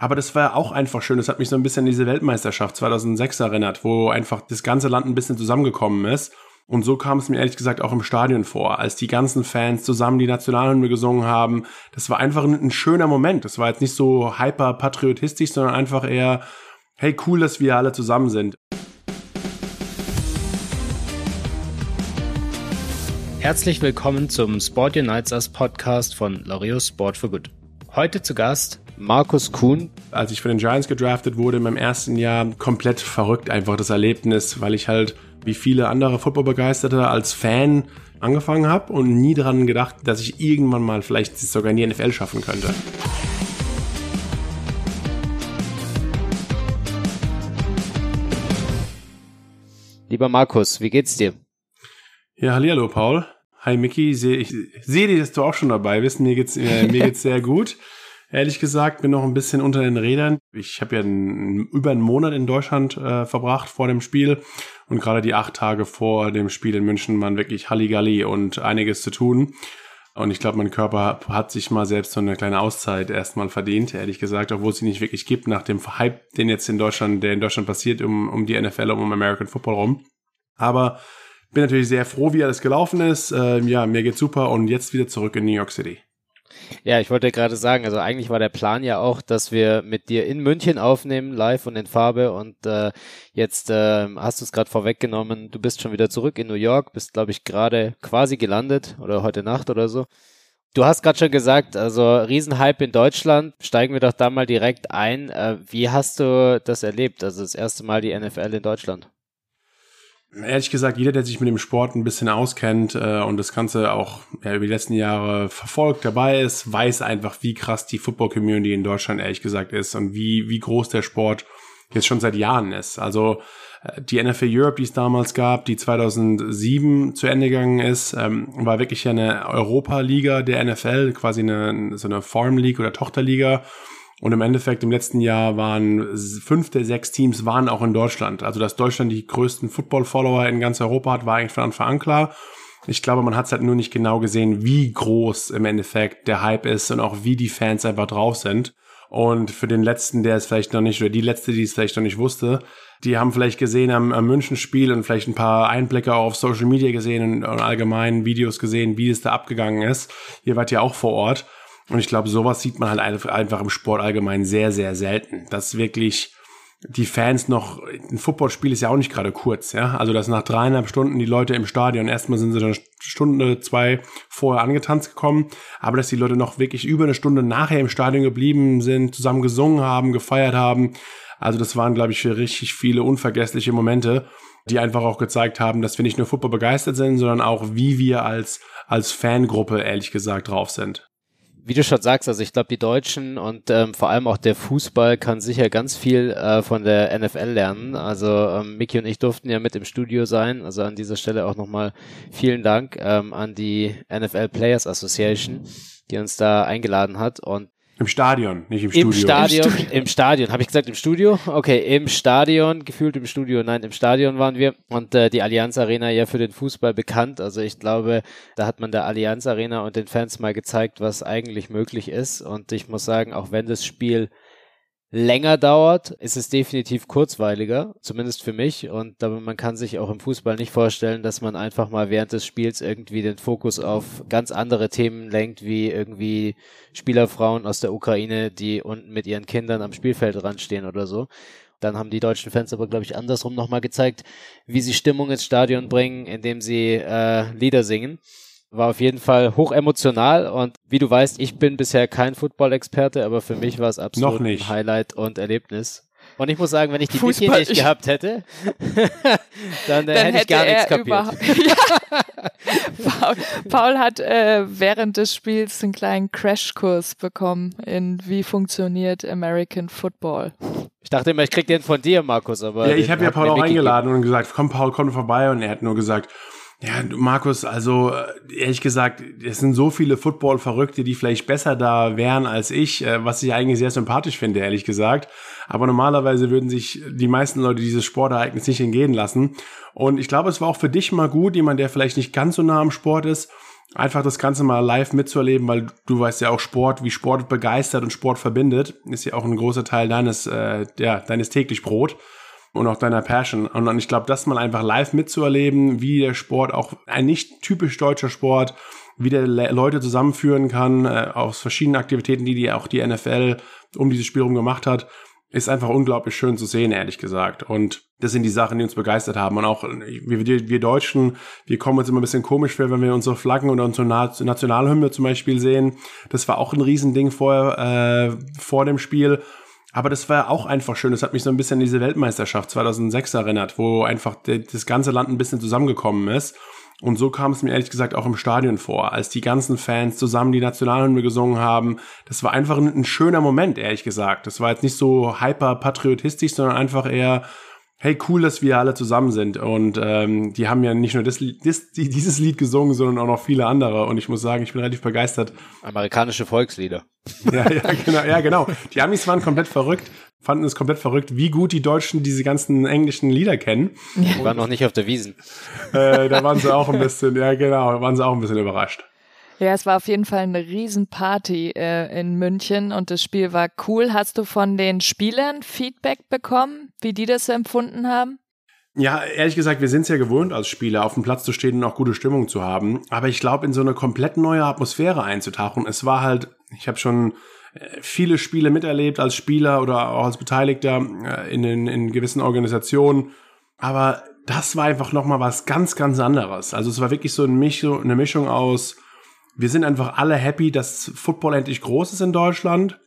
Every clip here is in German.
Aber das war auch einfach schön. Das hat mich so ein bisschen an diese Weltmeisterschaft 2006 erinnert, wo einfach das ganze Land ein bisschen zusammengekommen ist. Und so kam es mir ehrlich gesagt auch im Stadion vor, als die ganzen Fans zusammen die Nationalhymne gesungen haben. Das war einfach ein, ein schöner Moment. Das war jetzt nicht so hyper patriotistisch, sondern einfach eher, hey, cool, dass wir alle zusammen sind. Herzlich willkommen zum Sport Unites Us Podcast von Laureus Sport for Good. Heute zu Gast Markus Kuhn. Als ich für den Giants gedraftet wurde in meinem ersten Jahr, komplett verrückt einfach das Erlebnis, weil ich halt wie viele andere Footballbegeisterte als Fan angefangen habe und nie daran gedacht, dass ich irgendwann mal vielleicht sogar in die NFL schaffen könnte. Lieber Markus, wie geht's dir? Ja, hallo Paul. Hi Mickey, ich sehe, dass du auch schon dabei bist. Mir geht's, äh, mir geht's sehr gut. Ehrlich gesagt, bin noch ein bisschen unter den Rädern. Ich habe ja einen, über einen Monat in Deutschland äh, verbracht vor dem Spiel und gerade die acht Tage vor dem Spiel in München waren wirklich Halligalli und einiges zu tun. Und ich glaube, mein Körper hat sich mal selbst so eine kleine Auszeit erstmal verdient, ehrlich gesagt, obwohl es sie nicht wirklich gibt, nach dem Hype, den jetzt in Deutschland, der in Deutschland passiert, um, um die NFL, um American Football rum. Aber bin natürlich sehr froh, wie alles gelaufen ist. Ähm, ja, mir geht's super und jetzt wieder zurück in New York City. Ja, ich wollte gerade sagen, also eigentlich war der Plan ja auch, dass wir mit dir in München aufnehmen, live und in Farbe. Und äh, jetzt äh, hast du es gerade vorweggenommen, du bist schon wieder zurück in New York, bist, glaube ich, gerade quasi gelandet oder heute Nacht oder so. Du hast gerade schon gesagt, also Riesenhype in Deutschland. Steigen wir doch da mal direkt ein. Äh, wie hast du das erlebt? Also das erste Mal die NFL in Deutschland? Ehrlich gesagt, jeder, der sich mit dem Sport ein bisschen auskennt äh, und das Ganze auch ja, über die letzten Jahre verfolgt, dabei ist, weiß einfach, wie krass die Football-Community in Deutschland ehrlich gesagt ist und wie, wie groß der Sport jetzt schon seit Jahren ist. Also äh, die NFL Europe, die es damals gab, die 2007 zu Ende gegangen ist, ähm, war wirklich eine Europa-Liga der NFL, quasi eine, so eine Farm League oder Tochterliga und im Endeffekt im letzten Jahr waren fünf der sechs Teams waren auch in Deutschland. Also dass Deutschland die größten Football-Follower in ganz Europa hat, war eigentlich von Anfang an klar. Ich glaube, man hat es halt nur nicht genau gesehen, wie groß im Endeffekt der Hype ist und auch wie die Fans einfach drauf sind. Und für den letzten, der es vielleicht noch nicht, oder die letzte, die es vielleicht noch nicht wusste, die haben vielleicht gesehen am, am München-Spiel und vielleicht ein paar Einblicke auf Social Media gesehen und, und allgemein Videos gesehen, wie es da abgegangen ist. Ihr wart ja auch vor Ort. Und ich glaube, sowas sieht man halt einfach im Sport allgemein sehr, sehr selten. Dass wirklich die Fans noch, ein Footballspiel ist ja auch nicht gerade kurz, ja. Also, dass nach dreieinhalb Stunden die Leute im Stadion, erstmal sind sie eine Stunde, zwei vorher angetanzt gekommen, aber dass die Leute noch wirklich über eine Stunde nachher im Stadion geblieben sind, zusammen gesungen haben, gefeiert haben. Also, das waren, glaube ich, für richtig viele unvergessliche Momente, die einfach auch gezeigt haben, dass wir nicht nur Football begeistert sind, sondern auch, wie wir als, als Fangruppe, ehrlich gesagt, drauf sind wie du schon sagst, also ich glaube, die Deutschen und ähm, vor allem auch der Fußball kann sicher ganz viel äh, von der NFL lernen. Also ähm, Mickey und ich durften ja mit im Studio sein. Also an dieser Stelle auch nochmal vielen Dank ähm, an die NFL Players Association, die uns da eingeladen hat. Und im Stadion, nicht im, Studio. Stadion, Im Stadion, im Stadion. Habe ich gesagt im Studio? Okay, im Stadion, gefühlt im Studio. Nein, im Stadion waren wir. Und äh, die Allianz Arena ja für den Fußball bekannt. Also ich glaube, da hat man der Allianz Arena und den Fans mal gezeigt, was eigentlich möglich ist. Und ich muss sagen, auch wenn das Spiel länger dauert, ist es definitiv kurzweiliger, zumindest für mich. Und man kann sich auch im Fußball nicht vorstellen, dass man einfach mal während des Spiels irgendwie den Fokus auf ganz andere Themen lenkt, wie irgendwie Spielerfrauen aus der Ukraine, die unten mit ihren Kindern am Spielfeldrand stehen oder so. Dann haben die deutschen Fans aber, glaube ich, andersrum nochmal gezeigt, wie sie Stimmung ins Stadion bringen, indem sie äh, Lieder singen. War auf jeden Fall hoch emotional und wie du weißt, ich bin bisher kein Football-Experte, aber für mich war es absolut ein Highlight und Erlebnis. Und ich muss sagen, wenn ich die Fußball, nicht gehabt hätte, dann, äh, dann hätte ich gar nichts kapiert. ja. Paul, Paul, hat äh, während des Spiels einen kleinen Crashkurs bekommen in wie funktioniert American Football. Ich dachte immer, ich krieg den von dir, Markus, aber. Ja, ich habe ja Paul auch eingeladen gegeben. und gesagt, komm, Paul, komm vorbei und er hat nur gesagt, ja, Markus, also äh, ehrlich gesagt, es sind so viele Football-Verrückte, die vielleicht besser da wären als ich, äh, was ich eigentlich sehr sympathisch finde, ehrlich gesagt. Aber normalerweise würden sich die meisten Leute dieses Sportereignis nicht entgehen lassen. Und ich glaube, es war auch für dich mal gut, jemand, der vielleicht nicht ganz so nah am Sport ist, einfach das Ganze mal live mitzuerleben, weil du weißt ja auch Sport, wie Sport begeistert und Sport verbindet, ist ja auch ein großer Teil deines, äh, ja, deines täglich Brot und auch deiner Passion. Und ich glaube, das mal einfach live mitzuerleben, wie der Sport, auch ein nicht typisch deutscher Sport, wie der Leute zusammenführen kann, äh, aus verschiedenen Aktivitäten, die, die auch die NFL um dieses Spiel herum gemacht hat, ist einfach unglaublich schön zu sehen, ehrlich gesagt. Und das sind die Sachen, die uns begeistert haben. Und auch wir, wir Deutschen, wir kommen uns immer ein bisschen komisch vor, wenn wir unsere Flaggen oder unsere Nationalhymne zum Beispiel sehen. Das war auch ein Riesending vor, äh, vor dem Spiel. Aber das war auch einfach schön. Das hat mich so ein bisschen an diese Weltmeisterschaft 2006 erinnert, wo einfach das ganze Land ein bisschen zusammengekommen ist. Und so kam es mir ehrlich gesagt auch im Stadion vor, als die ganzen Fans zusammen die Nationalhymne gesungen haben. Das war einfach ein, ein schöner Moment, ehrlich gesagt. Das war jetzt nicht so hyper patriotistisch, sondern einfach eher hey, cool, dass wir alle zusammen sind. Und ähm, die haben ja nicht nur das, das, dieses Lied gesungen, sondern auch noch viele andere. Und ich muss sagen, ich bin relativ begeistert. Amerikanische Volkslieder. Ja, ja, genau, ja, genau. Die Amis waren komplett verrückt, fanden es komplett verrückt, wie gut die Deutschen diese ganzen englischen Lieder kennen. Die waren noch nicht auf der Wiesen. Äh, da waren sie auch ein bisschen, ja genau, waren sie auch ein bisschen überrascht. Ja, es war auf jeden Fall eine Riesenparty äh, in München und das Spiel war cool. Hast du von den Spielern Feedback bekommen, wie die das empfunden haben? Ja, ehrlich gesagt, wir sind es ja gewohnt, als Spieler auf dem Platz zu stehen und auch gute Stimmung zu haben. Aber ich glaube, in so eine komplett neue Atmosphäre einzutauchen, es war halt, ich habe schon äh, viele Spiele miterlebt als Spieler oder auch als Beteiligter äh, in, in, in gewissen Organisationen. Aber das war einfach nochmal was ganz, ganz anderes. Also es war wirklich so eine Mischung, eine Mischung aus wir sind einfach alle happy, dass Football endlich groß ist in Deutschland.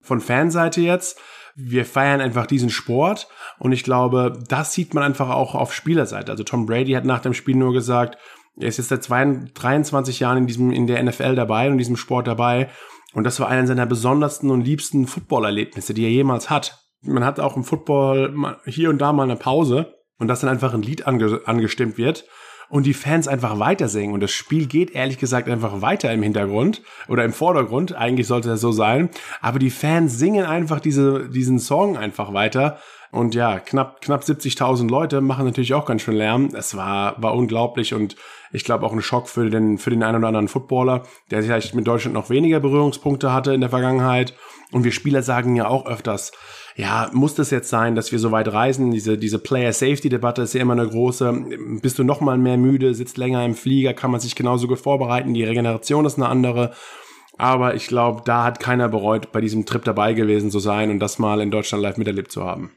Von Fanseite jetzt. Wir feiern einfach diesen Sport. Und ich glaube, das sieht man einfach auch auf Spielerseite. Also Tom Brady hat nach dem Spiel nur gesagt, er ist jetzt seit 23 Jahren in diesem, in der NFL dabei und in diesem Sport dabei. Und das war einer seiner besondersten und liebsten Footballerlebnisse, die er jemals hat. Man hat auch im Football hier und da mal eine Pause und dass dann einfach ein Lied ange angestimmt wird und die Fans einfach weiter singen. Und das Spiel geht ehrlich gesagt einfach weiter im Hintergrund oder im Vordergrund. Eigentlich sollte das so sein. Aber die Fans singen einfach diese, diesen Song einfach weiter. Und ja, knapp, knapp 70.000 Leute machen natürlich auch ganz schön Lärm. Es war, war unglaublich und ich glaube auch ein Schock für den, für den einen oder anderen Footballer, der vielleicht mit Deutschland noch weniger Berührungspunkte hatte in der Vergangenheit. Und wir Spieler sagen ja auch öfters, ja, muss das jetzt sein, dass wir so weit reisen? Diese, diese Player-Safety-Debatte ist ja immer eine große. Bist du noch mal mehr müde, sitzt länger im Flieger, kann man sich genauso gut vorbereiten, die Regeneration ist eine andere. Aber ich glaube, da hat keiner bereut, bei diesem Trip dabei gewesen zu sein und das mal in Deutschland live miterlebt zu haben.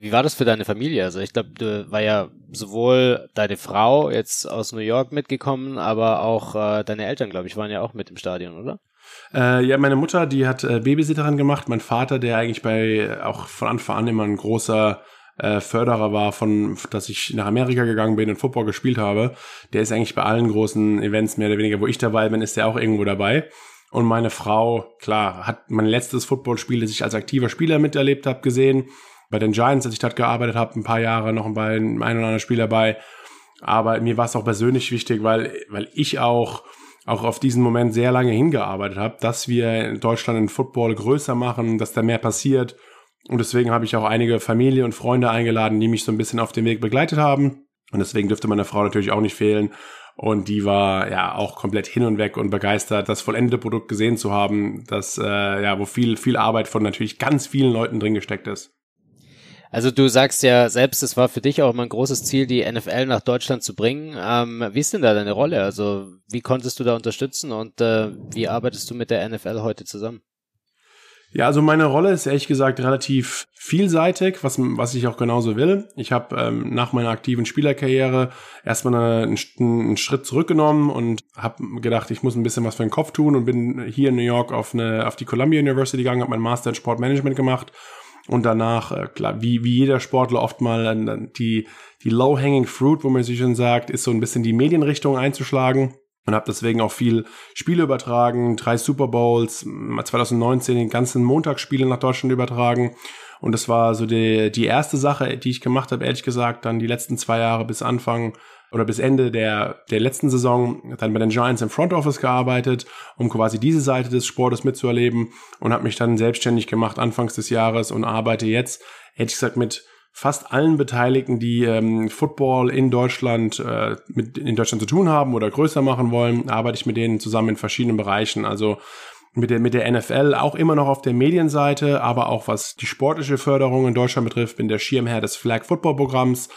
Wie war das für deine Familie? Also ich glaube, du war ja sowohl deine Frau jetzt aus New York mitgekommen, aber auch äh, deine Eltern, glaube ich, waren ja auch mit im Stadion, oder? Äh, ja, meine Mutter, die hat äh, Babysitterin gemacht. Mein Vater, der eigentlich bei auch von Anfang an immer ein großer äh, Förderer war, von dass ich nach Amerika gegangen bin und Football gespielt habe, der ist eigentlich bei allen großen Events mehr oder weniger, wo ich dabei bin, ist der auch irgendwo dabei. Und meine Frau, klar, hat mein letztes Footballspiel, das ich als aktiver Spieler miterlebt habe, gesehen. Bei den Giants, als ich dort gearbeitet habe, ein paar Jahre noch bei einem oder anderen Spiel dabei. Aber mir war es auch persönlich wichtig, weil, weil ich auch auch auf diesen Moment sehr lange hingearbeitet habe, dass wir in Deutschland den Football größer machen, dass da mehr passiert. Und deswegen habe ich auch einige Familie und Freunde eingeladen, die mich so ein bisschen auf dem Weg begleitet haben. Und deswegen dürfte meine Frau natürlich auch nicht fehlen. Und die war ja auch komplett hin und weg und begeistert, das vollendete Produkt gesehen zu haben, das äh, ja, wo viel viel Arbeit von natürlich ganz vielen Leuten drin gesteckt ist. Also du sagst ja selbst, es war für dich auch immer ein großes Ziel, die NFL nach Deutschland zu bringen. Ähm, wie ist denn da deine Rolle? Also wie konntest du da unterstützen und äh, wie arbeitest du mit der NFL heute zusammen? Ja, also meine Rolle ist ehrlich gesagt relativ vielseitig, was, was ich auch genauso will. Ich habe ähm, nach meiner aktiven Spielerkarriere erstmal eine, einen, Schritt zurückgenommen und habe gedacht, ich muss ein bisschen was für den Kopf tun und bin hier in New York auf, eine, auf die Columbia University gegangen, habe meinen Master in Sportmanagement gemacht und danach, äh, klar, wie, wie jeder Sportler oft mal äh, die, die low-hanging fruit, wo man sich schon sagt, ist so ein bisschen die Medienrichtung einzuschlagen. Und habe deswegen auch viel Spiele übertragen, drei Super Bowls, 2019 den ganzen Montagsspiele nach Deutschland übertragen und das war so die, die erste Sache, die ich gemacht habe, ehrlich gesagt, dann die letzten zwei Jahre bis Anfang oder bis Ende der, der letzten Saison dann bei den Giants im Front Office gearbeitet, um quasi diese Seite des Sportes mitzuerleben und habe mich dann selbstständig gemacht anfangs des Jahres und arbeite jetzt, hätte ich gesagt, mit fast allen Beteiligten, die ähm, Football in Deutschland äh, mit in Deutschland zu tun haben oder größer machen wollen, arbeite ich mit denen zusammen in verschiedenen Bereichen. Also mit der, mit der NFL auch immer noch auf der Medienseite, aber auch was die sportliche Förderung in Deutschland betrifft, bin der Schirmherr des Flag Football Programms,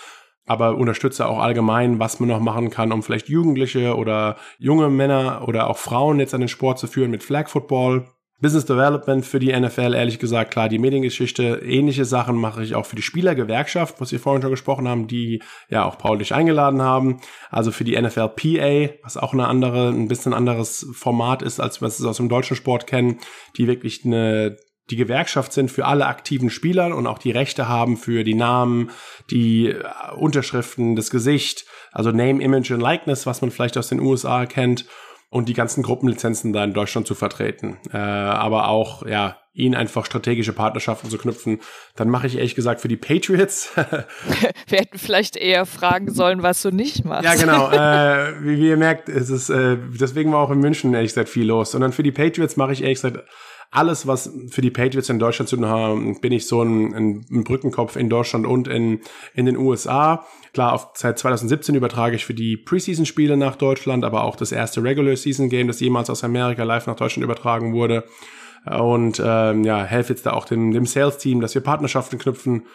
aber unterstütze auch allgemein, was man noch machen kann, um vielleicht Jugendliche oder junge Männer oder auch Frauen jetzt an den Sport zu führen mit Flag Football. Business Development für die NFL, ehrlich gesagt, klar, die Mediengeschichte, ähnliche Sachen mache ich auch für die Spielergewerkschaft, was wir vorhin schon gesprochen haben, die ja auch Paul dich eingeladen haben. Also für die NFL PA, was auch eine andere, ein bisschen anderes Format ist, als wir es aus dem deutschen Sport kennen, die wirklich eine die Gewerkschaft sind für alle aktiven Spieler und auch die Rechte haben für die Namen, die äh, Unterschriften, das Gesicht, also Name, Image und Likeness, was man vielleicht aus den USA kennt und die ganzen Gruppenlizenzen da in Deutschland zu vertreten. Äh, aber auch, ja, ihnen einfach strategisische Partnerschaften zu knüpfen. Dann mache ich ehrlich gesagt für die Patriots. Wir hätten vielleicht eher fragen sollen, was du nicht machst. Ja, genau. Äh, wie, wie ihr merkt, ist es, äh, deswegen war auch in München ehrlich gesagt viel los. Und dann für die Patriots mache ich ehrlich gesagt alles, was für die Patriots in Deutschland zu tun haben, bin ich so ein, ein, Brückenkopf in Deutschland und in, in den USA. Klar, auf, seit 2017 übertrage ich für die Preseason-Spiele nach Deutschland, aber auch das erste Regular-Season-Game, das jemals aus Amerika live nach Deutschland übertragen wurde. Und ähm, ja, helfe jetzt da auch dem, dem Sales-Team, dass wir Partnerschaften knüpfen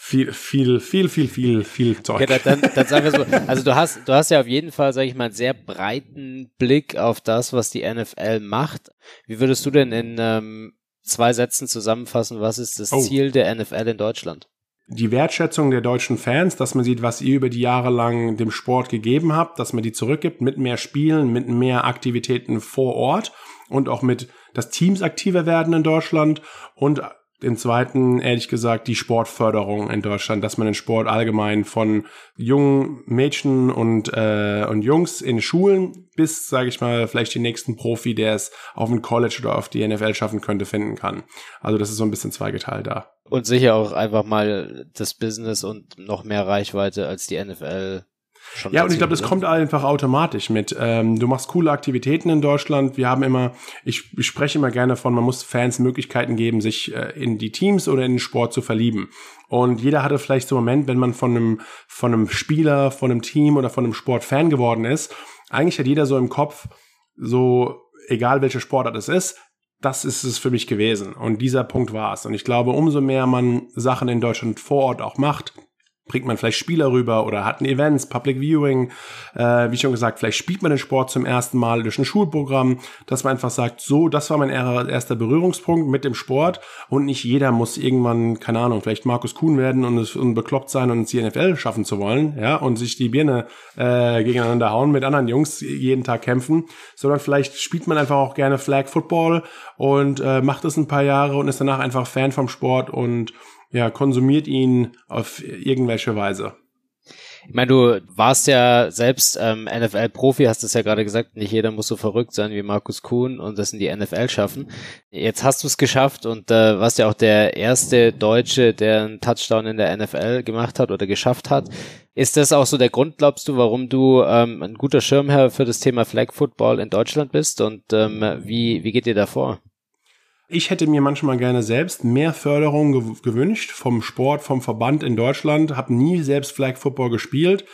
viel, viel, viel, viel, viel, viel Zeug. Okay, dann, dann sagen wir so, also du hast, du hast ja auf jeden Fall, sage ich mal, einen sehr breiten Blick auf das, was die NFL macht. Wie würdest du denn in ähm, zwei Sätzen zusammenfassen, was ist das oh. Ziel der NFL in Deutschland? Die Wertschätzung der deutschen Fans, dass man sieht, was ihr über die Jahre lang dem Sport gegeben habt, dass man die zurückgibt mit mehr Spielen, mit mehr Aktivitäten vor Ort und auch mit, dass Teams aktiver werden in Deutschland und den zweiten, ehrlich gesagt, die Sportförderung in Deutschland, dass man den Sport allgemein von jungen Mädchen und, äh, und Jungs in Schulen bis, sage ich mal, vielleicht den nächsten Profi, der es auf ein College oder auf die NFL schaffen könnte, finden kann. Also das ist so ein bisschen zweigeteilt da. Und sicher auch einfach mal das Business und noch mehr Reichweite als die NFL Schon ja, und ich glaube, das kommt einfach automatisch mit. Ähm, du machst coole Aktivitäten in Deutschland. Wir haben immer, ich, ich spreche immer gerne von, man muss Fans Möglichkeiten geben, sich äh, in die Teams oder in den Sport zu verlieben. Und jeder hatte vielleicht so einen Moment, wenn man von einem, von einem Spieler, von einem Team oder von einem Sport Fan geworden ist. Eigentlich hat jeder so im Kopf, so egal welche Sportart es ist, das ist es für mich gewesen. Und dieser Punkt war es. Und ich glaube, umso mehr man Sachen in Deutschland vor Ort auch macht, bringt man vielleicht Spieler rüber oder hat ein Events, Public Viewing, äh, wie schon gesagt, vielleicht spielt man den Sport zum ersten Mal durch ein Schulprogramm, dass man einfach sagt, so, das war mein erster Berührungspunkt mit dem Sport und nicht jeder muss irgendwann, keine Ahnung, vielleicht Markus Kuhn werden und, es, und bekloppt sein und die NFL schaffen zu wollen, ja, und sich die Birne äh, gegeneinander hauen, mit anderen Jungs jeden Tag kämpfen, sondern vielleicht spielt man einfach auch gerne Flag Football und äh, macht es ein paar Jahre und ist danach einfach Fan vom Sport und ja, konsumiert ihn auf irgendwelche Weise. Ich meine, du warst ja selbst ähm, NFL-Profi, hast es ja gerade gesagt, nicht jeder muss so verrückt sein wie Markus Kuhn und das in die NFL schaffen. Jetzt hast du es geschafft und äh, warst ja auch der erste Deutsche, der einen Touchdown in der NFL gemacht hat oder geschafft hat. Ist das auch so der Grund, glaubst du, warum du ähm, ein guter Schirmherr für das Thema Flag Football in Deutschland bist und ähm, wie, wie geht dir da vor? Ich hätte mir manchmal gerne selbst mehr Förderung gew gewünscht vom Sport, vom Verband in Deutschland, habe nie selbst Flag Football gespielt.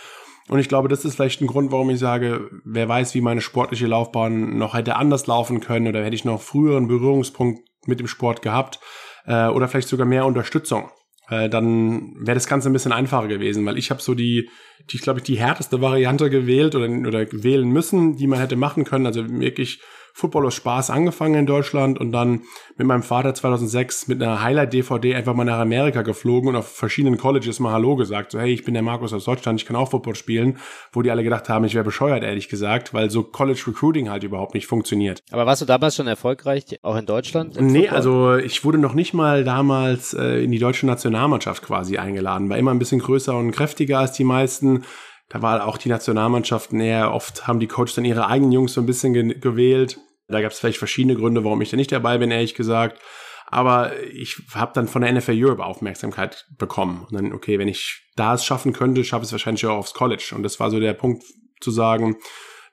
Und ich glaube, das ist vielleicht ein Grund, warum ich sage, wer weiß, wie meine sportliche Laufbahn noch hätte anders laufen können oder hätte ich noch früheren Berührungspunkt mit dem Sport gehabt äh, oder vielleicht sogar mehr Unterstützung. Äh, dann wäre das Ganze ein bisschen einfacher gewesen, weil ich habe so die, die ich glaube ich, die härteste Variante gewählt oder, oder wählen müssen, die man hätte machen können. Also wirklich Football aus Spaß angefangen in Deutschland und dann mit meinem Vater 2006 mit einer Highlight-DVD einfach mal nach Amerika geflogen und auf verschiedenen Colleges mal Hallo gesagt. So, hey, ich bin der Markus aus Deutschland, ich kann auch Football spielen. Wo die alle gedacht haben, ich wäre bescheuert, ehrlich gesagt, weil so College Recruiting halt überhaupt nicht funktioniert. Aber warst du damals schon erfolgreich, auch in Deutschland? Nee, Football? also ich wurde noch nicht mal damals äh, in die deutsche Nationalmannschaft quasi eingeladen. War immer ein bisschen größer und kräftiger als die meisten da war auch die Nationalmannschaften eher oft haben die Coaches dann ihre eigenen Jungs so ein bisschen ge gewählt. Da gab es vielleicht verschiedene Gründe, warum ich da nicht dabei bin, ehrlich gesagt. Aber ich habe dann von der NFL Europe Aufmerksamkeit bekommen. Und dann, okay, wenn ich da es schaffen könnte, schaffe ich es wahrscheinlich auch aufs College. Und das war so der Punkt zu sagen,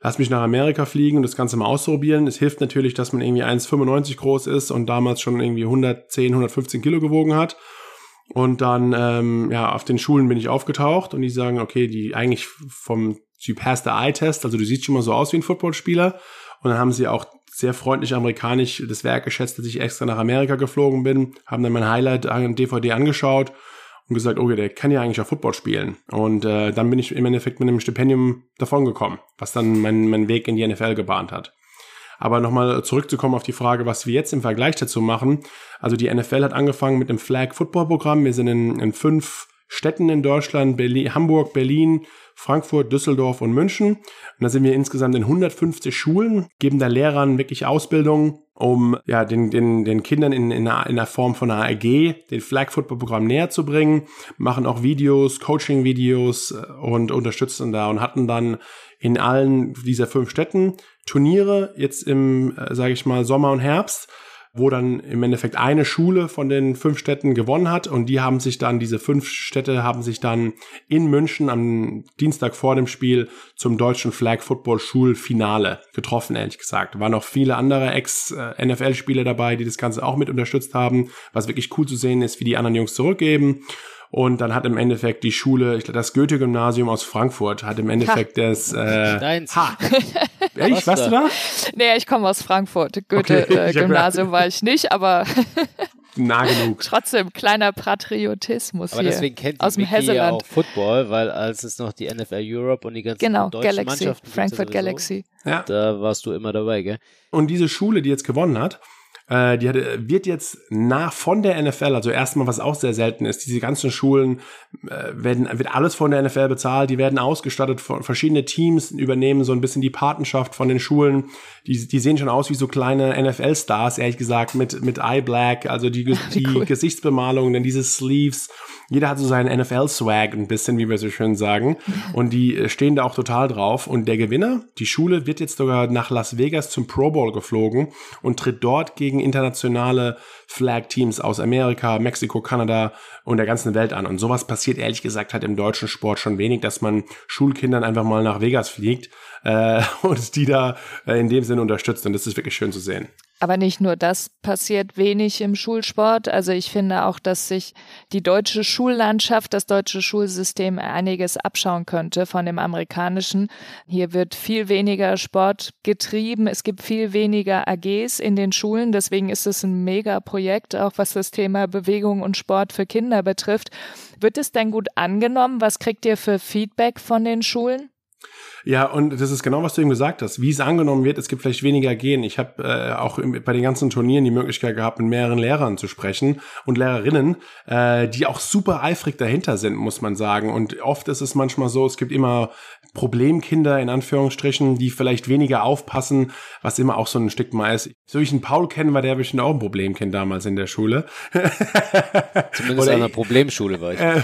lass mich nach Amerika fliegen und das Ganze mal ausprobieren. Es hilft natürlich, dass man irgendwie 1,95 groß ist und damals schon irgendwie 110, 115 Kilo gewogen hat. Und dann, ähm, ja, auf den Schulen bin ich aufgetaucht und die sagen, okay, die eigentlich vom Typ Pass the Eye Test, also du siehst schon mal so aus wie ein Footballspieler. Und dann haben sie auch sehr freundlich amerikanisch das Werk geschätzt, dass ich extra nach Amerika geflogen bin, haben dann mein Highlight an DVD angeschaut und gesagt, okay, der kann ja eigentlich auch Football spielen. Und äh, dann bin ich im Endeffekt mit einem Stipendium davongekommen, was dann meinen mein Weg in die NFL gebahnt hat. Aber nochmal zurückzukommen auf die Frage, was wir jetzt im Vergleich dazu machen. Also die NFL hat angefangen mit einem Flag Football Programm. Wir sind in, in fünf Städten in Deutschland, Berlin, Hamburg, Berlin, Frankfurt, Düsseldorf und München. Und da sind wir insgesamt in 150 Schulen, geben da Lehrern wirklich Ausbildung, um ja den, den, den Kindern in, in, einer, in der Form von einer AG den Flag Football Programm näher zu bringen, machen auch Videos, Coaching-Videos äh, und unterstützen da und hatten dann in allen dieser fünf Städten Turniere jetzt im, äh, sage ich mal, Sommer und Herbst, wo dann im Endeffekt eine Schule von den fünf Städten gewonnen hat und die haben sich dann, diese fünf Städte haben sich dann in München am Dienstag vor dem Spiel zum deutschen Flag Football Schulfinale getroffen, ehrlich gesagt. Waren noch viele andere Ex-NFL-Spieler dabei, die das Ganze auch mit unterstützt haben, was wirklich cool zu sehen ist, wie die anderen Jungs zurückgeben. Und dann hat im Endeffekt die Schule, ich glaube, das Goethe-Gymnasium aus Frankfurt hat im Endeffekt ha. das. Äh, Deins. Ha. Ehrlich, warst du da? Nee, ich komme aus Frankfurt. Goethe-Gymnasium okay. äh, war ich nicht, aber. nah genug. Trotzdem kleiner Patriotismus Aber hier. deswegen kennt aus dem Mickey ja auch Football, weil als es noch die NFL Europe und die ganzen genau, deutschen Galaxy, Mannschaften Frankfurt sowieso, Galaxy. Ja. Da warst du immer dabei, gell? Und diese Schule, die jetzt gewonnen hat, äh, die hat, wird jetzt nach von der NFL, also erstmal, was auch sehr selten ist, diese ganzen Schulen äh, werden, wird alles von der NFL bezahlt, die werden ausgestattet, von verschiedene Teams übernehmen so ein bisschen die Patenschaft von den Schulen. Die, die sehen schon aus wie so kleine NFL-Stars, ehrlich gesagt, mit, mit Eye Black, also die, die cool. Gesichtsbemalung, dann diese Sleeves. Jeder hat so seinen NFL-Swag ein bisschen, wie wir so schön sagen. Und die äh, stehen da auch total drauf. Und der Gewinner, die Schule, wird jetzt sogar nach Las Vegas zum Pro Bowl geflogen und tritt dort gegen internationale Flag-Teams aus Amerika, Mexiko, Kanada und der ganzen Welt an. Und sowas passiert ehrlich gesagt halt im deutschen Sport schon wenig, dass man Schulkindern einfach mal nach Vegas fliegt äh, und die da äh, in dem Sinne unterstützt. Und das ist wirklich schön zu sehen. Aber nicht nur das passiert wenig im Schulsport. Also ich finde auch, dass sich die deutsche Schullandschaft, das deutsche Schulsystem einiges abschauen könnte von dem amerikanischen. Hier wird viel weniger Sport getrieben. Es gibt viel weniger AGs in den Schulen. Deswegen ist es ein Mega-Projekt, auch was das Thema Bewegung und Sport für Kinder betrifft. Wird es denn gut angenommen? Was kriegt ihr für Feedback von den Schulen? Ja, und das ist genau, was du eben gesagt hast. Wie es angenommen wird, es gibt vielleicht weniger Gehen. Ich habe äh, auch im, bei den ganzen Turnieren die Möglichkeit gehabt, mit mehreren Lehrern zu sprechen und Lehrerinnen, äh, die auch super eifrig dahinter sind, muss man sagen. Und oft ist es manchmal so, es gibt immer Problemkinder in Anführungsstrichen, die vielleicht weniger aufpassen, was immer auch so ein Stück mal ist. So wie ich einen Paul kenne, war der bestimmt auch ein Problemkind damals in der Schule. Zumindest an einer Problemschule war ich. Äh,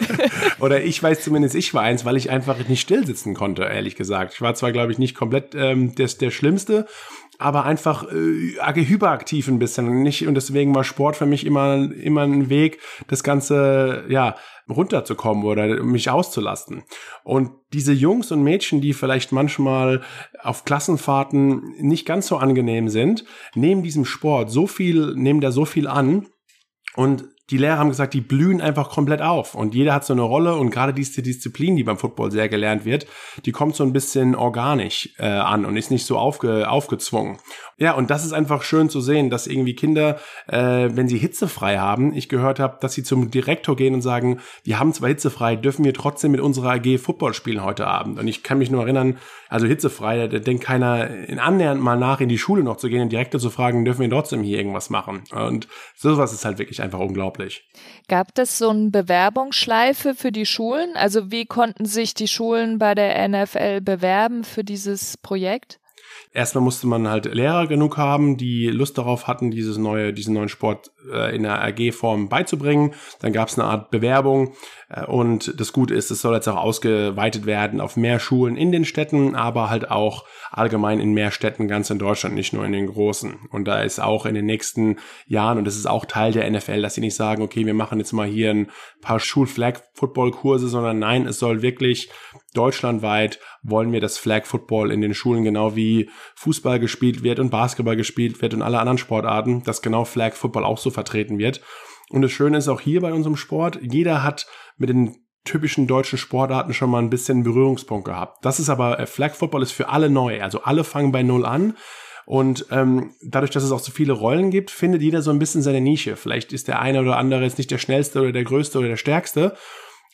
oder ich weiß zumindest, ich war eins, weil ich einfach nicht still sitzen konnte, ehrlich gesagt. Ich war zwar, glaube ich, nicht komplett ähm, der, der Schlimmste, aber einfach äh, hyperaktiv ein bisschen. Und nicht und deswegen war Sport für mich immer immer ein Weg das ganze ja runterzukommen oder mich auszulasten. Und diese Jungs und Mädchen die vielleicht manchmal auf Klassenfahrten nicht ganz so angenehm sind nehmen diesem Sport so viel nehmen da so viel an. Und die Lehrer haben gesagt, die blühen einfach komplett auf und jeder hat so eine Rolle und gerade diese Disziplin, die beim Football sehr gelernt wird, die kommt so ein bisschen organisch äh, an und ist nicht so aufge, aufgezwungen. Ja, und das ist einfach schön zu sehen, dass irgendwie Kinder, äh, wenn sie hitzefrei haben, ich gehört habe, dass sie zum Direktor gehen und sagen, wir haben zwar hitzefrei, dürfen wir trotzdem mit unserer AG Football spielen heute Abend. Und ich kann mich nur erinnern, also hitzefrei, da denkt keiner in annähernd mal nach, in die Schule noch zu gehen, den Direktor zu fragen, dürfen wir trotzdem hier irgendwas machen. Und sowas ist halt wirklich einfach unglaublich. Gab es so eine Bewerbungsschleife für die Schulen? Also wie konnten sich die Schulen bei der NFL bewerben für dieses Projekt? Erstmal musste man halt Lehrer genug haben, die Lust darauf hatten, dieses neue, diesen neuen Sport äh, in der AG-Form beizubringen. Dann gab es eine Art Bewerbung äh, und das Gute ist, es soll jetzt auch ausgeweitet werden auf mehr Schulen in den Städten, aber halt auch allgemein in mehr Städten ganz in Deutschland, nicht nur in den großen. Und da ist auch in den nächsten Jahren, und das ist auch Teil der NFL, dass sie nicht sagen, okay, wir machen jetzt mal hier ein paar Schul-Flag-Football-Kurse, sondern nein, es soll wirklich deutschlandweit wollen wir das Flag Football in den Schulen genau wie Fußball gespielt wird und Basketball gespielt wird und alle anderen Sportarten, dass genau Flag Football auch so vertreten wird. Und das Schöne ist auch hier bei unserem Sport, jeder hat mit den typischen deutschen Sportarten schon mal ein bisschen Berührungspunkt gehabt. Das ist aber, äh, Flag Football ist für alle neu. Also alle fangen bei Null an. Und ähm, dadurch, dass es auch so viele Rollen gibt, findet jeder so ein bisschen seine Nische. Vielleicht ist der eine oder andere jetzt nicht der schnellste oder der größte oder der stärkste.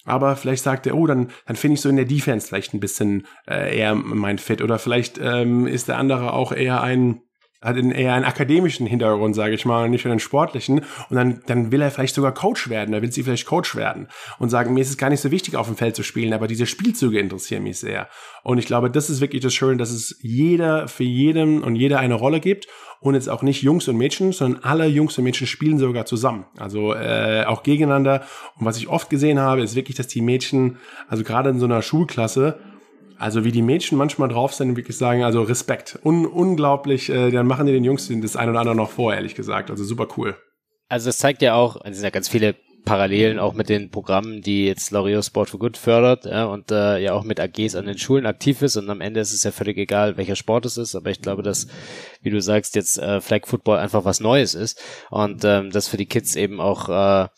Aber vielleicht sagt er, oh, dann, dann finde ich so in der Defense vielleicht ein bisschen äh, eher mein Fit. Oder vielleicht ähm, ist der andere auch eher ein hat eher einen akademischen Hintergrund, sage ich mal, nicht einen sportlichen. Und dann, dann will er vielleicht sogar Coach werden, da will sie vielleicht Coach werden und sagen, mir ist es gar nicht so wichtig, auf dem Feld zu spielen, aber diese Spielzüge interessieren mich sehr. Und ich glaube, das ist wirklich das Schöne, dass es jeder für jedem und jeder eine Rolle gibt und jetzt auch nicht Jungs und Mädchen, sondern alle Jungs und Mädchen spielen sogar zusammen. Also äh, auch gegeneinander. Und was ich oft gesehen habe, ist wirklich, dass die Mädchen, also gerade in so einer Schulklasse, also wie die Mädchen manchmal drauf sind, wirklich sagen, also Respekt. Un unglaublich, äh, dann machen die den Jungs das ein oder andere noch vor, ehrlich gesagt. Also super cool. Also es zeigt ja auch, es sind ja ganz viele Parallelen auch mit den Programmen, die jetzt L'Oreal Sport for Good fördert ja, und äh, ja auch mit AGs an den Schulen aktiv ist und am Ende ist es ja völlig egal, welcher Sport es ist, aber ich glaube, dass, wie du sagst, jetzt äh, Flag Football einfach was Neues ist und ähm, das für die Kids eben auch äh,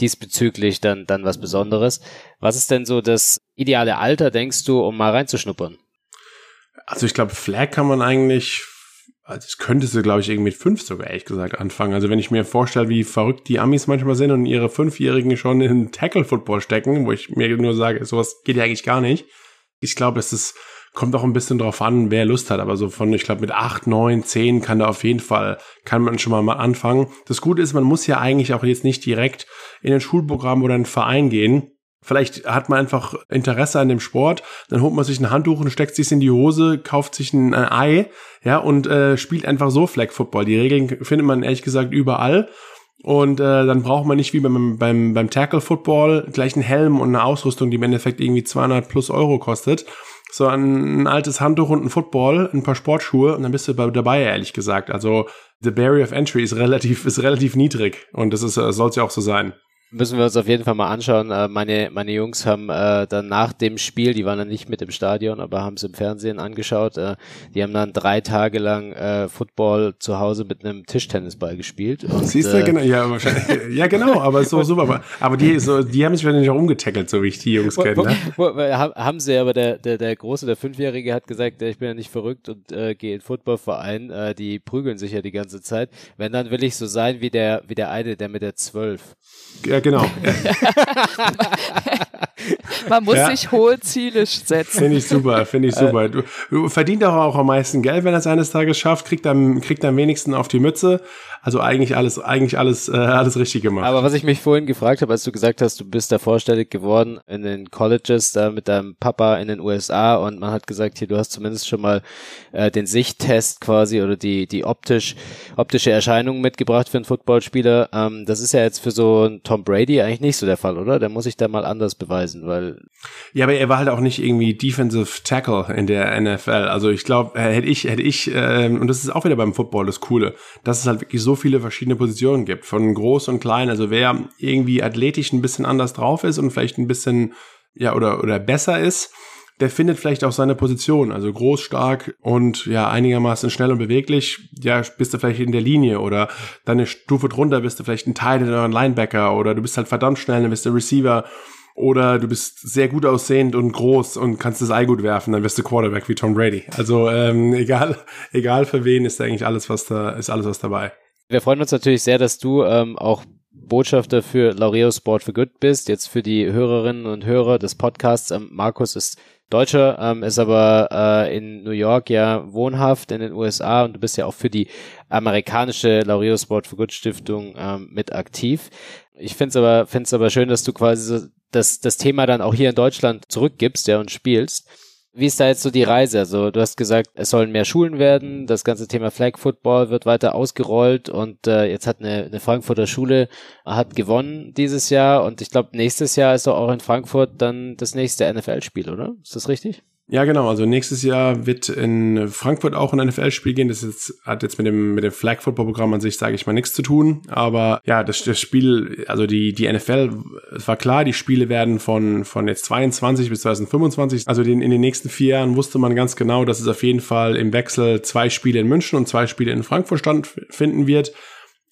diesbezüglich dann, dann was Besonderes. Was ist denn so das ideale Alter, denkst du, um mal reinzuschnuppern? Also ich glaube, Flag kann man eigentlich, also es könntest du, glaube ich, irgendwie mit fünf sogar ehrlich gesagt anfangen. Also wenn ich mir vorstelle, wie verrückt die Amis manchmal sind und ihre Fünfjährigen schon in Tackle-Football stecken, wo ich mir nur sage, sowas geht ja eigentlich gar nicht. Ich glaube, es ist Kommt auch ein bisschen drauf an, wer Lust hat. Aber so von, ich glaube, mit acht, neun, zehn kann da auf jeden Fall, kann man schon mal, anfangen. Das Gute ist, man muss ja eigentlich auch jetzt nicht direkt in ein Schulprogramm oder einen Verein gehen. Vielleicht hat man einfach Interesse an dem Sport, dann holt man sich ein Handtuch und steckt sich in die Hose, kauft sich ein, ein Ei, ja, und äh, spielt einfach so Flag Football. Die Regeln findet man ehrlich gesagt überall. Und äh, dann braucht man nicht wie beim, beim, beim Tackle Football gleich einen Helm und eine Ausrüstung, die im Endeffekt irgendwie 200 plus Euro kostet, so ein, ein altes Handtuch und ein Football, ein paar Sportschuhe und dann bist du dabei, ehrlich gesagt. Also the barrier of entry ist relativ, ist relativ niedrig und das ist, äh, soll es ja auch so sein müssen wir uns auf jeden Fall mal anschauen. Äh, meine, meine Jungs haben äh, dann nach dem Spiel, die waren dann nicht mit im Stadion, aber haben es im Fernsehen angeschaut. Äh, die haben dann drei Tage lang äh, Football zu Hause mit einem Tischtennisball gespielt. Und, Siehst du, äh, genau, ja, wahrscheinlich, ja, genau, aber so super. Aber, aber die, so, die haben sich wahrscheinlich auch umgetackelt, so wie ich die Jungs kenne. Ne? haben sie, aber der, der, der Große, der Fünfjährige hat gesagt, ich bin ja nicht verrückt und äh, gehe in Footballverein. Äh, die prügeln sich ja die ganze Zeit. Wenn, dann will ich so sein wie der, wie der eine, der mit der zwölf. Ja, genau. Man muss ja. sich hohe Ziele setzen. Finde ich super, finde ich super. Du, du verdient auch, auch am meisten Geld, wenn er es eines Tages schafft, kriegt am, kriegt am wenigsten auf die Mütze. Also eigentlich alles, eigentlich alles, äh, alles richtig gemacht. Aber was ich mich vorhin gefragt habe, als du gesagt hast, du bist da vorstellig geworden in den Colleges da mit deinem Papa in den USA und man hat gesagt, hier, du hast zumindest schon mal äh, den Sichttest quasi oder die, die optisch, optische Erscheinung mitgebracht für einen Footballspieler. Ähm, das ist ja jetzt für so einen Tom Brady eigentlich nicht so der Fall, oder? Der muss sich da mal anders beweisen, weil. Ja, aber er war halt auch nicht irgendwie Defensive Tackle in der NFL. Also ich glaube, äh, hätte ich, hätte ich, äh, und das ist auch wieder beim Football das Coole, dass es halt wirklich so viele verschiedene Positionen gibt, von groß und klein. Also wer irgendwie athletisch ein bisschen anders drauf ist und vielleicht ein bisschen, ja, oder, oder besser ist, der findet vielleicht auch seine Position, also groß, stark und ja, einigermaßen schnell und beweglich. Ja, bist du vielleicht in der Linie oder dann eine Stufe drunter bist du vielleicht ein Teil oder ein Linebacker oder du bist halt verdammt schnell, dann bist du Receiver oder du bist sehr gut aussehend und groß und kannst das Ei gut werfen, dann wirst du Quarterback wie Tom Brady. Also ähm, egal, egal für wen ist eigentlich alles was da ist alles was dabei. Wir freuen uns natürlich sehr, dass du ähm, auch Botschafter für Laureo Sport for Good bist. Jetzt für die Hörerinnen und Hörer des Podcasts. Ähm, Markus ist Deutscher, ähm, ist aber äh, in New York ja wohnhaft in den USA und du bist ja auch für die amerikanische Laureo Sport for Good Stiftung ähm, mit aktiv. Ich finde es aber, find's aber schön, dass du quasi so das, das Thema dann auch hier in Deutschland zurückgibst ja, und spielst. Wie ist da jetzt so die Reise? Also du hast gesagt, es sollen mehr Schulen werden, das ganze Thema Flag Football wird weiter ausgerollt und äh, jetzt hat eine, eine Frankfurter Schule hat gewonnen dieses Jahr und ich glaube nächstes Jahr ist auch in Frankfurt dann das nächste NFL-Spiel, oder? Ist das richtig? Ja, genau. Also nächstes Jahr wird in Frankfurt auch ein NFL-Spiel gehen. Das jetzt, hat jetzt mit dem, mit dem Flag Football Programm an sich, sage ich mal, nichts zu tun. Aber ja, das, das Spiel, also die, die NFL, es war klar, die Spiele werden von, von jetzt 22 bis 2025. Also den, in den nächsten vier Jahren wusste man ganz genau, dass es auf jeden Fall im Wechsel zwei Spiele in München und zwei Spiele in Frankfurt stattfinden wird.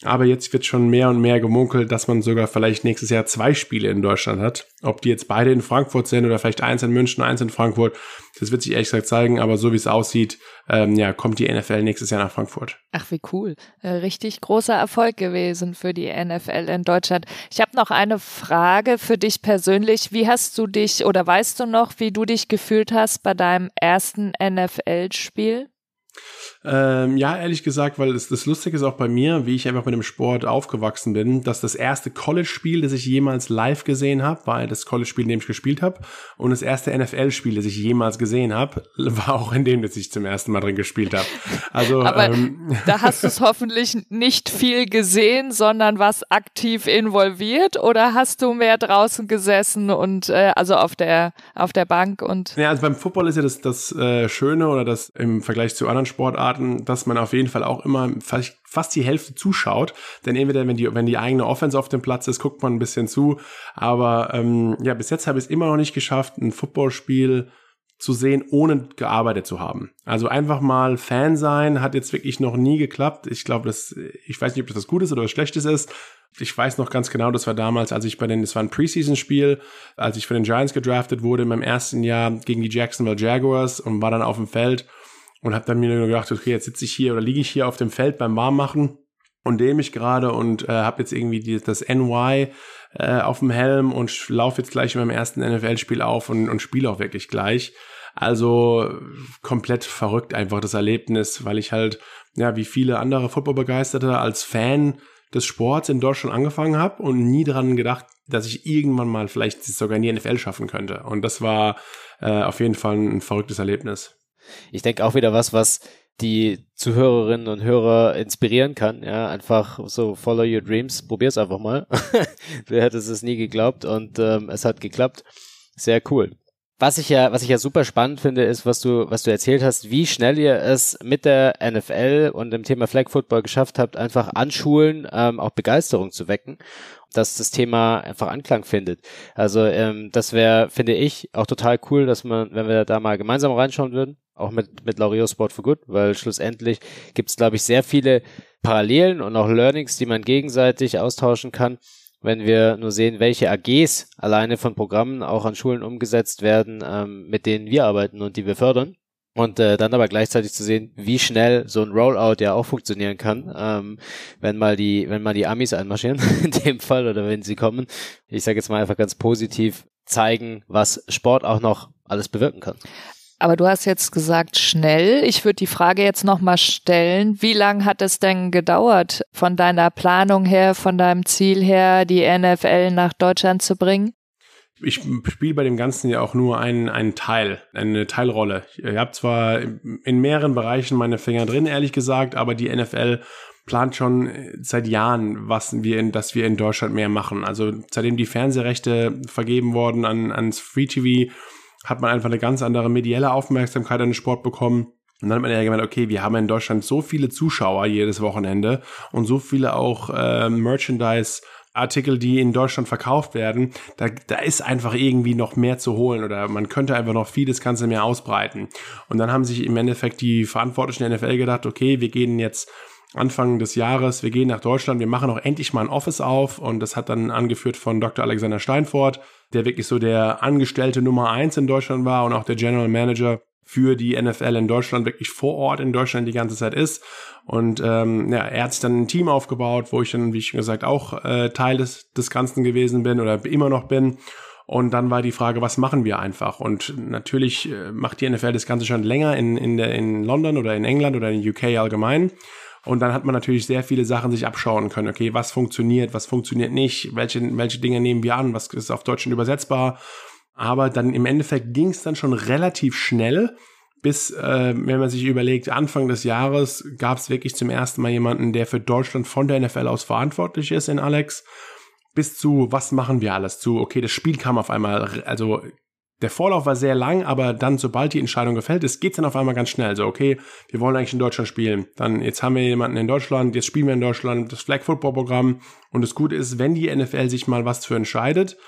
Aber jetzt wird schon mehr und mehr gemunkelt, dass man sogar vielleicht nächstes Jahr zwei Spiele in Deutschland hat. Ob die jetzt beide in Frankfurt sind oder vielleicht eins in München, eins in Frankfurt, das wird sich ehrlich gesagt zeigen. Aber so wie es aussieht, ähm, ja, kommt die NFL nächstes Jahr nach Frankfurt. Ach, wie cool. Äh, richtig großer Erfolg gewesen für die NFL in Deutschland. Ich habe noch eine Frage für dich persönlich. Wie hast du dich oder weißt du noch, wie du dich gefühlt hast bei deinem ersten NFL-Spiel? Ähm, ja, ehrlich gesagt, weil das, das Lustige ist auch bei mir, wie ich einfach mit dem Sport aufgewachsen bin, dass das erste College-Spiel, das ich jemals live gesehen habe, war das College-Spiel, in dem ich gespielt habe. Und das erste NFL-Spiel, das ich jemals gesehen habe, war auch in dem, das ich zum ersten Mal drin gespielt habe. Also, Aber ähm, da hast du es hoffentlich nicht viel gesehen, sondern was aktiv involviert oder hast du mehr draußen gesessen und äh, also auf der auf der Bank und Ja, also beim Football ist ja das das äh, Schöne oder das im Vergleich zu anderen Sportarten Sportarten, dass man auf jeden Fall auch immer fast die Hälfte zuschaut. Denn entweder, wenn die, wenn die eigene Offense auf dem Platz ist, guckt man ein bisschen zu. Aber ähm, ja, bis jetzt habe ich es immer noch nicht geschafft, ein Footballspiel zu sehen, ohne gearbeitet zu haben. Also einfach mal Fan sein, hat jetzt wirklich noch nie geklappt. Ich glaube, das, ich weiß nicht, ob das was Gutes oder was Schlechtes ist. Ich weiß noch ganz genau, das war damals, als ich bei den, das war ein Preseason-Spiel, als ich für den Giants gedraftet wurde in meinem ersten Jahr gegen die Jacksonville Jaguars und war dann auf dem Feld und habe dann mir nur gedacht, okay, jetzt sitze ich hier oder liege ich hier auf dem Feld beim Warmmachen und dehne mich gerade und äh, habe jetzt irgendwie die, das NY äh, auf dem Helm und laufe jetzt gleich in meinem ersten NFL-Spiel auf und, und spiele auch wirklich gleich. Also komplett verrückt einfach das Erlebnis, weil ich halt, ja, wie viele andere Footballbegeisterte als Fan des Sports in Deutschland angefangen habe und nie daran gedacht, dass ich irgendwann mal vielleicht sogar in die NFL schaffen könnte. Und das war äh, auf jeden Fall ein verrücktes Erlebnis ich denke auch wieder was, was die Zuhörerinnen und Hörer inspirieren kann. Ja, einfach so follow your dreams, probier's einfach mal. Wer hätte es nie geglaubt und ähm, es hat geklappt. Sehr cool. Was ich ja, was ich ja super spannend finde, ist, was du, was du erzählt hast, wie schnell ihr es mit der NFL und dem Thema Flag Football geschafft habt, einfach an Schulen ähm, auch Begeisterung zu wecken, dass das Thema einfach Anklang findet. Also ähm, das wäre, finde ich, auch total cool, dass man, wenn wir da mal gemeinsam reinschauen würden, auch mit, mit Laurio Sport for Good, weil schlussendlich gibt es, glaube ich, sehr viele Parallelen und auch Learnings, die man gegenseitig austauschen kann wenn wir nur sehen, welche AGs alleine von Programmen auch an Schulen umgesetzt werden, ähm, mit denen wir arbeiten und die wir fördern. Und äh, dann aber gleichzeitig zu sehen, wie schnell so ein Rollout ja auch funktionieren kann, ähm, wenn mal die, wenn mal die Amis einmarschieren, in dem Fall, oder wenn sie kommen. Ich sage jetzt mal einfach ganz positiv, zeigen, was Sport auch noch alles bewirken kann. Aber du hast jetzt gesagt schnell. Ich würde die Frage jetzt nochmal stellen. Wie lang hat es denn gedauert von deiner Planung her, von deinem Ziel her, die NFL nach Deutschland zu bringen? Ich spiele bei dem Ganzen ja auch nur einen, einen Teil, eine Teilrolle. Ich habe zwar in mehreren Bereichen meine Finger drin, ehrlich gesagt, aber die NFL plant schon seit Jahren, was wir in, dass wir in Deutschland mehr machen. Also seitdem die Fernsehrechte vergeben wurden an, ans Free TV, hat man einfach eine ganz andere medielle Aufmerksamkeit an den Sport bekommen. Und dann hat man ja gemeint, okay, wir haben in Deutschland so viele Zuschauer jedes Wochenende und so viele auch äh, Merchandise. Artikel, die in Deutschland verkauft werden, da, da ist einfach irgendwie noch mehr zu holen oder man könnte einfach noch vieles Ganze mehr ausbreiten. Und dann haben sich im Endeffekt die Verantwortlichen der NFL gedacht, okay, wir gehen jetzt Anfang des Jahres, wir gehen nach Deutschland, wir machen auch endlich mal ein Office auf und das hat dann angeführt von Dr. Alexander Steinfort, der wirklich so der Angestellte Nummer eins in Deutschland war und auch der General Manager für die NFL in Deutschland wirklich vor Ort in Deutschland die ganze Zeit ist. Und ähm, ja, er hat sich dann ein Team aufgebaut, wo ich dann, wie schon gesagt, auch äh, Teil des, des Ganzen gewesen bin oder immer noch bin. Und dann war die Frage, was machen wir einfach? Und natürlich äh, macht die NFL das Ganze schon länger in, in, der, in London oder in England oder in UK allgemein. Und dann hat man natürlich sehr viele Sachen sich abschauen können. Okay, was funktioniert, was funktioniert nicht, welche, welche Dinge nehmen wir an, was ist auf Deutsch übersetzbar. Aber dann im Endeffekt ging es dann schon relativ schnell, bis, äh, wenn man sich überlegt, Anfang des Jahres gab es wirklich zum ersten Mal jemanden, der für Deutschland von der NFL aus verantwortlich ist in Alex bis zu, was machen wir alles zu, okay, das Spiel kam auf einmal, also der Vorlauf war sehr lang, aber dann, sobald die Entscheidung gefällt ist, geht's dann auf einmal ganz schnell. So, okay, wir wollen eigentlich in Deutschland spielen. Dann, jetzt haben wir jemanden in Deutschland, jetzt spielen wir in Deutschland das Flag Football Programm. Und das Gute ist, wenn die NFL sich mal was für entscheidet,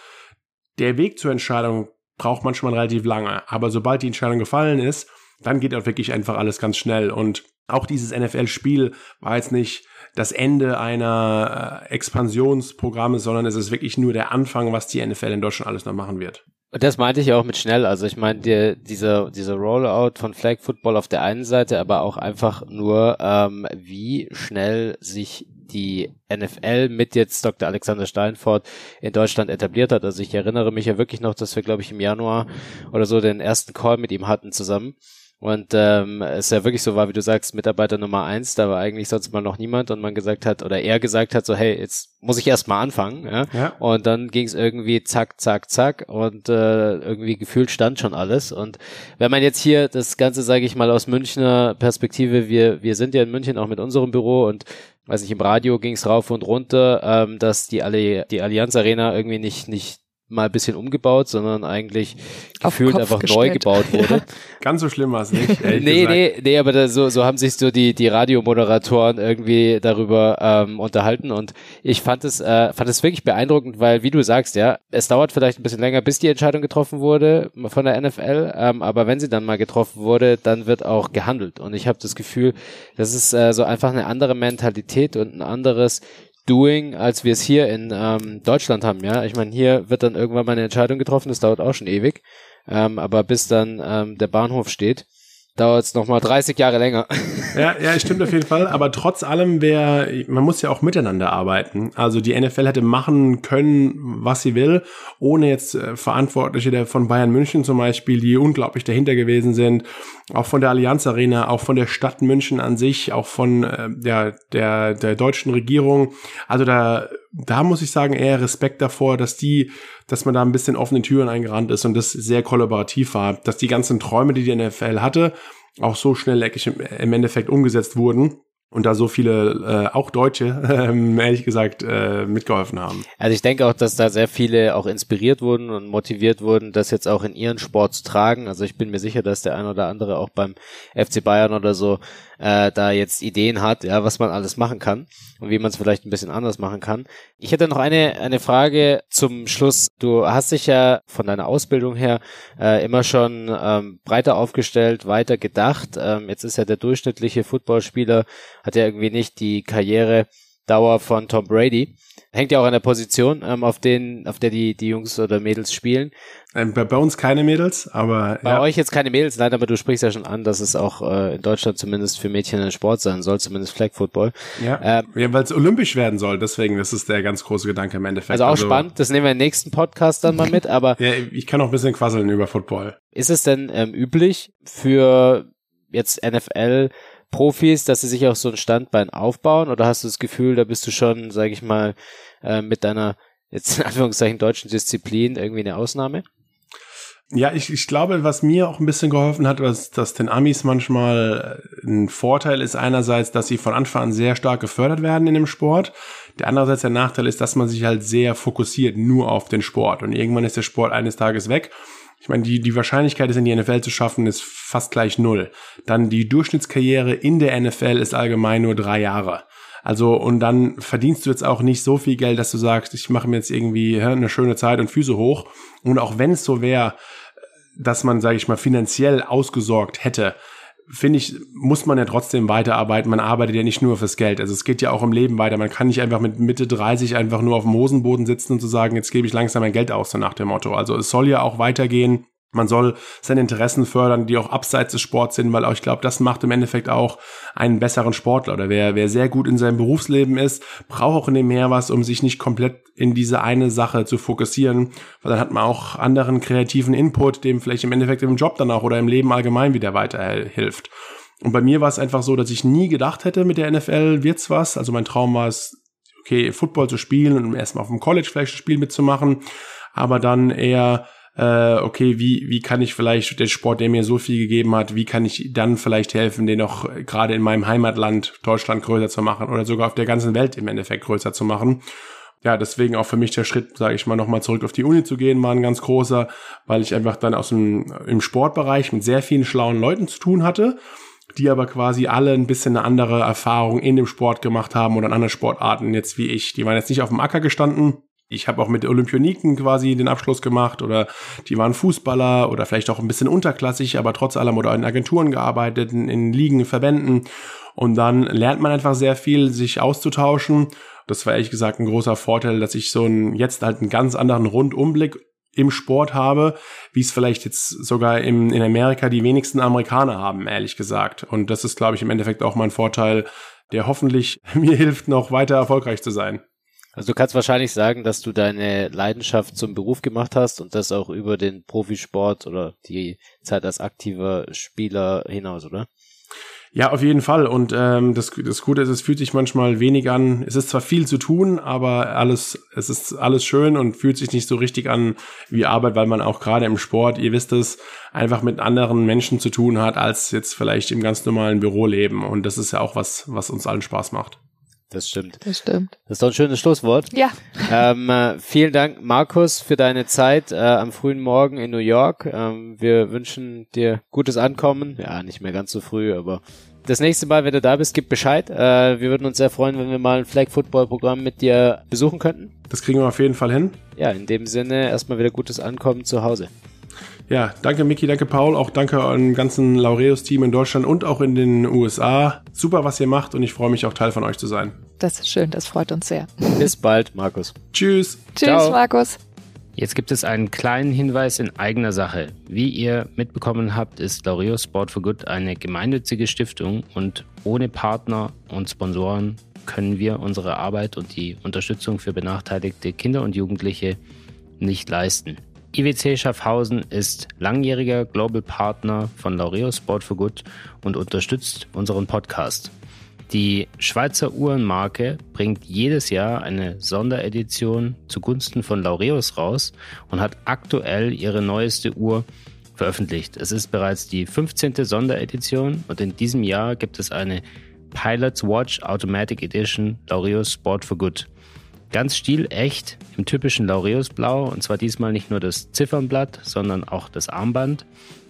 der Weg zur Entscheidung braucht manchmal relativ lange. Aber sobald die Entscheidung gefallen ist, dann geht auch wirklich einfach alles ganz schnell. Und auch dieses NFL-Spiel war jetzt nicht das Ende einer äh, Expansionsprogramme, sondern es ist wirklich nur der Anfang, was die NFL in Deutschland alles noch machen wird. Und das meinte ich auch mit schnell. Also ich meine, die, dieser, dieser Rollout von Flag Football auf der einen Seite, aber auch einfach nur, ähm, wie schnell sich die NFL mit jetzt Dr. Alexander Steinfort in Deutschland etabliert hat. Also ich erinnere mich ja wirklich noch, dass wir, glaube ich, im Januar oder so den ersten Call mit ihm hatten zusammen. Und ähm, es ja wirklich so war, wie du sagst, Mitarbeiter Nummer eins, da war eigentlich sonst mal noch niemand und man gesagt hat, oder er gesagt hat, so, hey, jetzt muss ich erst mal anfangen. Ja? ja. Und dann ging es irgendwie zack, zack, zack und äh, irgendwie gefühlt stand schon alles. Und wenn man jetzt hier das Ganze, sage ich mal, aus Münchner Perspektive, wir, wir sind ja in München auch mit unserem Büro und weiß nicht, im Radio ging es rauf und runter, ähm, dass die alle die Allianz Arena irgendwie nicht nicht mal ein bisschen umgebaut, sondern eigentlich Auf gefühlt Kopf einfach gestellt. neu gebaut wurde. Ganz so schlimm war es nicht. nee, nee, nee, aber da, so, so haben sich so die, die Radiomoderatoren irgendwie darüber ähm, unterhalten und ich fand es, äh, fand es wirklich beeindruckend, weil, wie du sagst, ja, es dauert vielleicht ein bisschen länger, bis die Entscheidung getroffen wurde von der NFL, ähm, aber wenn sie dann mal getroffen wurde, dann wird auch gehandelt und ich habe das Gefühl, das ist äh, so einfach eine andere Mentalität und ein anderes Doing, als wir es hier in ähm, Deutschland haben, ja. Ich meine, hier wird dann irgendwann mal eine Entscheidung getroffen, das dauert auch schon ewig. Ähm, aber bis dann ähm, der Bahnhof steht, dauert es nochmal 30 Jahre länger. Ja, ja, stimmt auf jeden Fall. Aber trotz allem wäre, man muss ja auch miteinander arbeiten. Also die NFL hätte machen können, was sie will, ohne jetzt äh, Verantwortliche der von Bayern München zum Beispiel, die unglaublich dahinter gewesen sind, auch von der Allianz Arena, auch von der Stadt München an sich, auch von äh, der, der, der deutschen Regierung. Also da, da muss ich sagen, eher Respekt davor, dass die dass man da ein bisschen offene Türen eingerannt ist und das sehr kollaborativ war, dass die ganzen Träume, die die NFL hatte, auch so schnelleckig im Endeffekt umgesetzt wurden und da so viele äh, auch Deutsche ähm, ehrlich gesagt äh, mitgeholfen haben. Also ich denke auch, dass da sehr viele auch inspiriert wurden und motiviert wurden, das jetzt auch in ihren Sport zu tragen. Also ich bin mir sicher, dass der ein oder andere auch beim FC Bayern oder so äh, da jetzt Ideen hat, ja, was man alles machen kann und wie man es vielleicht ein bisschen anders machen kann. Ich hätte noch eine eine Frage zum Schluss. Du hast dich ja von deiner Ausbildung her äh, immer schon ähm, breiter aufgestellt, weiter gedacht. Ähm, jetzt ist ja der durchschnittliche Footballspieler hat ja irgendwie nicht die Karrieredauer von Tom Brady. Hängt ja auch an der Position, ähm, auf, den, auf der die, die Jungs oder Mädels spielen. Ähm, bei, bei, uns keine Mädels, aber. Bei ja. euch jetzt keine Mädels, nein, aber du sprichst ja schon an, dass es auch äh, in Deutschland zumindest für Mädchen ein Sport sein soll, zumindest Flag Football. Ja, ähm, ja weil es olympisch werden soll, deswegen, das ist der ganz große Gedanke im Endeffekt. Also auch also, spannend, das nehmen wir im nächsten Podcast dann mal mit, aber. ja, ich kann auch ein bisschen quasseln über Football. Ist es denn ähm, üblich für jetzt NFL Profis, dass sie sich auch so ein Standbein aufbauen? Oder hast du das Gefühl, da bist du schon, sage ich mal, äh, mit deiner jetzt in Anführungszeichen deutschen Disziplin irgendwie eine Ausnahme? Ja, ich, ich glaube, was mir auch ein bisschen geholfen hat, was dass den Amis manchmal ein Vorteil ist einerseits, dass sie von Anfang an sehr stark gefördert werden in dem Sport. Der andererseits der Nachteil ist, dass man sich halt sehr fokussiert nur auf den Sport und irgendwann ist der Sport eines Tages weg ich meine, die, die Wahrscheinlichkeit, es in die NFL zu schaffen, ist fast gleich null. Dann die Durchschnittskarriere in der NFL ist allgemein nur drei Jahre. Also, und dann verdienst du jetzt auch nicht so viel Geld, dass du sagst, ich mache mir jetzt irgendwie eine schöne Zeit und Füße hoch. Und auch wenn es so wäre, dass man, sage ich mal, finanziell ausgesorgt hätte, finde ich, muss man ja trotzdem weiterarbeiten. Man arbeitet ja nicht nur fürs Geld. Also es geht ja auch im Leben weiter. Man kann nicht einfach mit Mitte 30 einfach nur auf dem Hosenboden sitzen und zu sagen, jetzt gebe ich langsam mein Geld aus, so nach dem Motto. Also es soll ja auch weitergehen. Man soll seine Interessen fördern, die auch abseits des Sports sind, weil auch ich glaube, das macht im Endeffekt auch einen besseren Sportler. Oder wer, wer sehr gut in seinem Berufsleben ist, braucht auch in dem mehr was, um sich nicht komplett in diese eine Sache zu fokussieren, weil dann hat man auch anderen kreativen Input, dem vielleicht im Endeffekt im Job dann auch oder im Leben allgemein wieder weiterhilft. Und bei mir war es einfach so, dass ich nie gedacht hätte, mit der NFL wird's was. Also mein Traum war es, okay, Football zu spielen und erstmal auf dem College vielleicht ein Spiel mitzumachen, aber dann eher äh, okay, wie, wie kann ich vielleicht der Sport, der mir so viel gegeben hat, wie kann ich dann vielleicht helfen, den auch gerade in meinem Heimatland Deutschland größer zu machen oder sogar auf der ganzen Welt im Endeffekt größer zu machen. Ja, deswegen auch für mich der Schritt, sage ich mal, nochmal zurück auf die Uni zu gehen, war ein ganz großer, weil ich einfach dann aus dem im Sportbereich mit sehr vielen schlauen Leuten zu tun hatte die aber quasi alle ein bisschen eine andere Erfahrung in dem Sport gemacht haben oder in anderen Sportarten jetzt wie ich. Die waren jetzt nicht auf dem Acker gestanden, Ich habe auch mit Olympioniken quasi den Abschluss gemacht oder die waren Fußballer oder vielleicht auch ein bisschen unterklassig, aber trotz allem oder in Agenturen gearbeitet, in, in Ligen, Verbänden. Und dann lernt man einfach sehr viel, sich auszutauschen. Das war ehrlich gesagt ein großer Vorteil, dass ich so einen, jetzt halt einen ganz anderen Rundumblick im Sport habe, wie es vielleicht jetzt sogar im, in Amerika die wenigsten Amerikaner haben, ehrlich gesagt. Und das ist, glaube ich, im Endeffekt auch mein Vorteil, der hoffentlich mir hilft, noch weiter erfolgreich zu sein. Also du kannst wahrscheinlich sagen, dass du deine Leidenschaft zum Beruf gemacht hast und das auch über den Profisport oder die Zeit als aktiver Spieler hinaus, oder? Ja, auf jeden Fall. Und ähm, das, das Gute ist, es fühlt sich manchmal wenig an. Es ist zwar viel zu tun, aber alles, es ist alles schön und fühlt sich nicht so richtig an wie Arbeit, weil man auch gerade im Sport, ihr wisst es, einfach mit anderen Menschen zu tun hat, als jetzt vielleicht im ganz normalen Büroleben. Und das ist ja auch was, was uns allen Spaß macht. Das stimmt. Das stimmt. Das ist doch ein schönes Schlusswort. Ja. Ähm, äh, vielen Dank, Markus, für deine Zeit äh, am frühen Morgen in New York. Ähm, wir wünschen dir gutes Ankommen. Ja, nicht mehr ganz so früh, aber das nächste Mal, wenn du da bist, gib Bescheid. Äh, wir würden uns sehr freuen, wenn wir mal ein Flag Football Programm mit dir besuchen könnten. Das kriegen wir auf jeden Fall hin. Ja, in dem Sinne erstmal wieder gutes Ankommen zu Hause. Ja, danke Miki, danke Paul, auch danke an ganzen Laureus-Team in Deutschland und auch in den USA. Super, was ihr macht und ich freue mich auch Teil von euch zu sein. Das ist schön, das freut uns sehr. Bis bald, Markus. Tschüss. Tschüss, Ciao. Markus. Jetzt gibt es einen kleinen Hinweis in eigener Sache. Wie ihr mitbekommen habt, ist Laureus Sport for Good eine gemeinnützige Stiftung und ohne Partner und Sponsoren können wir unsere Arbeit und die Unterstützung für benachteiligte Kinder und Jugendliche nicht leisten. IWC Schaffhausen ist langjähriger Global Partner von Laureus Sport for Good und unterstützt unseren Podcast. Die Schweizer Uhrenmarke bringt jedes Jahr eine Sonderedition zugunsten von Laureus raus und hat aktuell ihre neueste Uhr veröffentlicht. Es ist bereits die 15. Sonderedition und in diesem Jahr gibt es eine Pilot's Watch Automatic Edition Laureus Sport for Good. Ganz stilecht im typischen Laureus-Blau und zwar diesmal nicht nur das Ziffernblatt, sondern auch das Armband.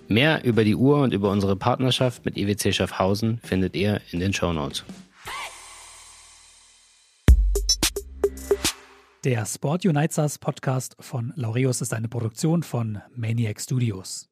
Mehr über die Uhr und über unsere Partnerschaft mit EWC Schaffhausen findet ihr in den Show Notes. Der Sport Uniteds Podcast von Laureus ist eine Produktion von Maniac Studios.